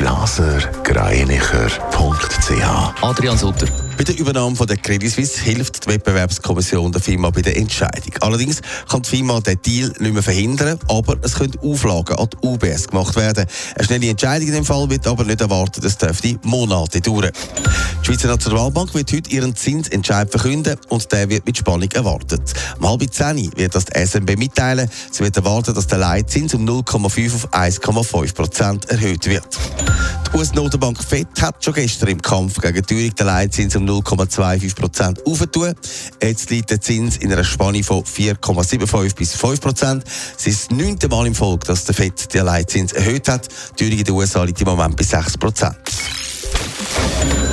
blasergreinicher.ch Adrian Sutter. Bei der Übernahme von der Credit Suisse hilft die Wettbewerbskommission der Firma bei der Entscheidung. Allerdings kann die Firma den Deal nicht mehr verhindern, aber es können Auflagen an die UBS gemacht werden. Eine schnelle Entscheidung in dem Fall wird aber nicht erwartet, es dürfte Monate dauern. Die Schweizer Nationalbank wird heute ihren Zinsentscheid verkünden und der wird mit Spannung erwartet. Um halb zehn wird das die SNB mitteilen. Sie wird erwarten, dass der Leitzins um 0,5 auf 1,5 Prozent erhöht wird. Die US-Notenbank FED hat schon gestern im Kampf gegen die Teuerung den Leitzins um 0,25 Prozent aufgetan. Jetzt liegt der Zins in einer Spanne von 4,75 bis 5 Prozent. Es ist das neunte Mal im Folge, dass der FED den Leitzins erhöht hat. Die Teuerung in den USA liegt im Moment bei 6 Prozent.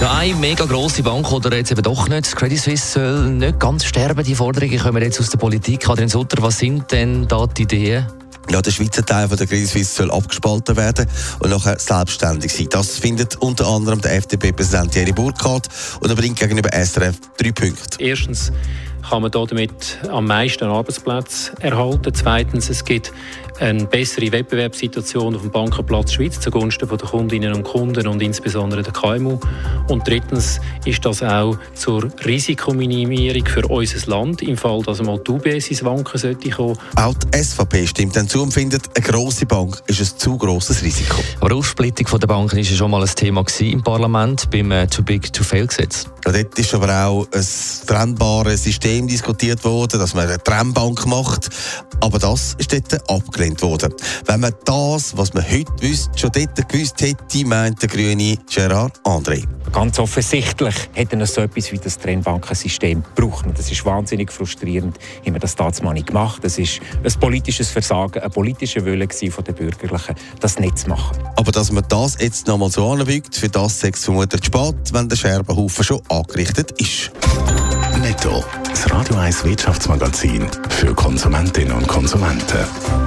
Eine mega grosse Bank oder jetzt eben doch nicht. Credit Suisse soll nicht ganz sterben. Die Forderungen kommen jetzt aus der Politik. Adrian Sutter, was sind denn da die Ideen? Ja, der Schweizer Teil von der Credit Suisse soll abgespalten werden und nachher selbstständig sein. Das findet unter anderem der FDP-Präsident Thierry Burkhardt und er bringt gegenüber SRF drei Punkte. Erstens kann man damit am meisten Arbeitsplätze erhalten. Zweitens, es gibt eine bessere Wettbewerbssituation auf dem Bankenplatz Schweiz zugunsten der Kundinnen und Kunden und insbesondere der KMU. Und drittens ist das auch zur Risikominimierung für unser Land, im Fall, dass einmal die UBS ins Wanken sollte kommen. Auch die SVP stimmt dann zu und findet, eine grosse Bank ist ein zu grosses Risiko. Aber die Aufsplittung der Banken war ja schon mal ein Thema im Parlament beim äh, Too Big to Fail Gesetz. Ja, dort ist aber auch ein trennbares System diskutiert worden, dass man eine Trennbank macht. Aber das ist dort abgelehnt worden. Wenn man das, was man heute wüsste, schon dort gewusst hätte, meint der grüne Gerard André. Ganz offensichtlich hätten wir so etwas wie das Trennbankensystem gebraucht. Und das ist wahnsinnig frustrierend, haben wir das damals nicht gemacht. Das ist ein politisches Versagen, ein politischer Wille von den Bürgerlichen, das nicht zu machen. Aber dass man das jetzt nochmal so anbietet, für das sechs vermutlich spät, wenn der Scherbenhaufen schon angerichtet ist. Netto. Das Radio 1 Wirtschaftsmagazin für Konsumentinnen und Konsumenten.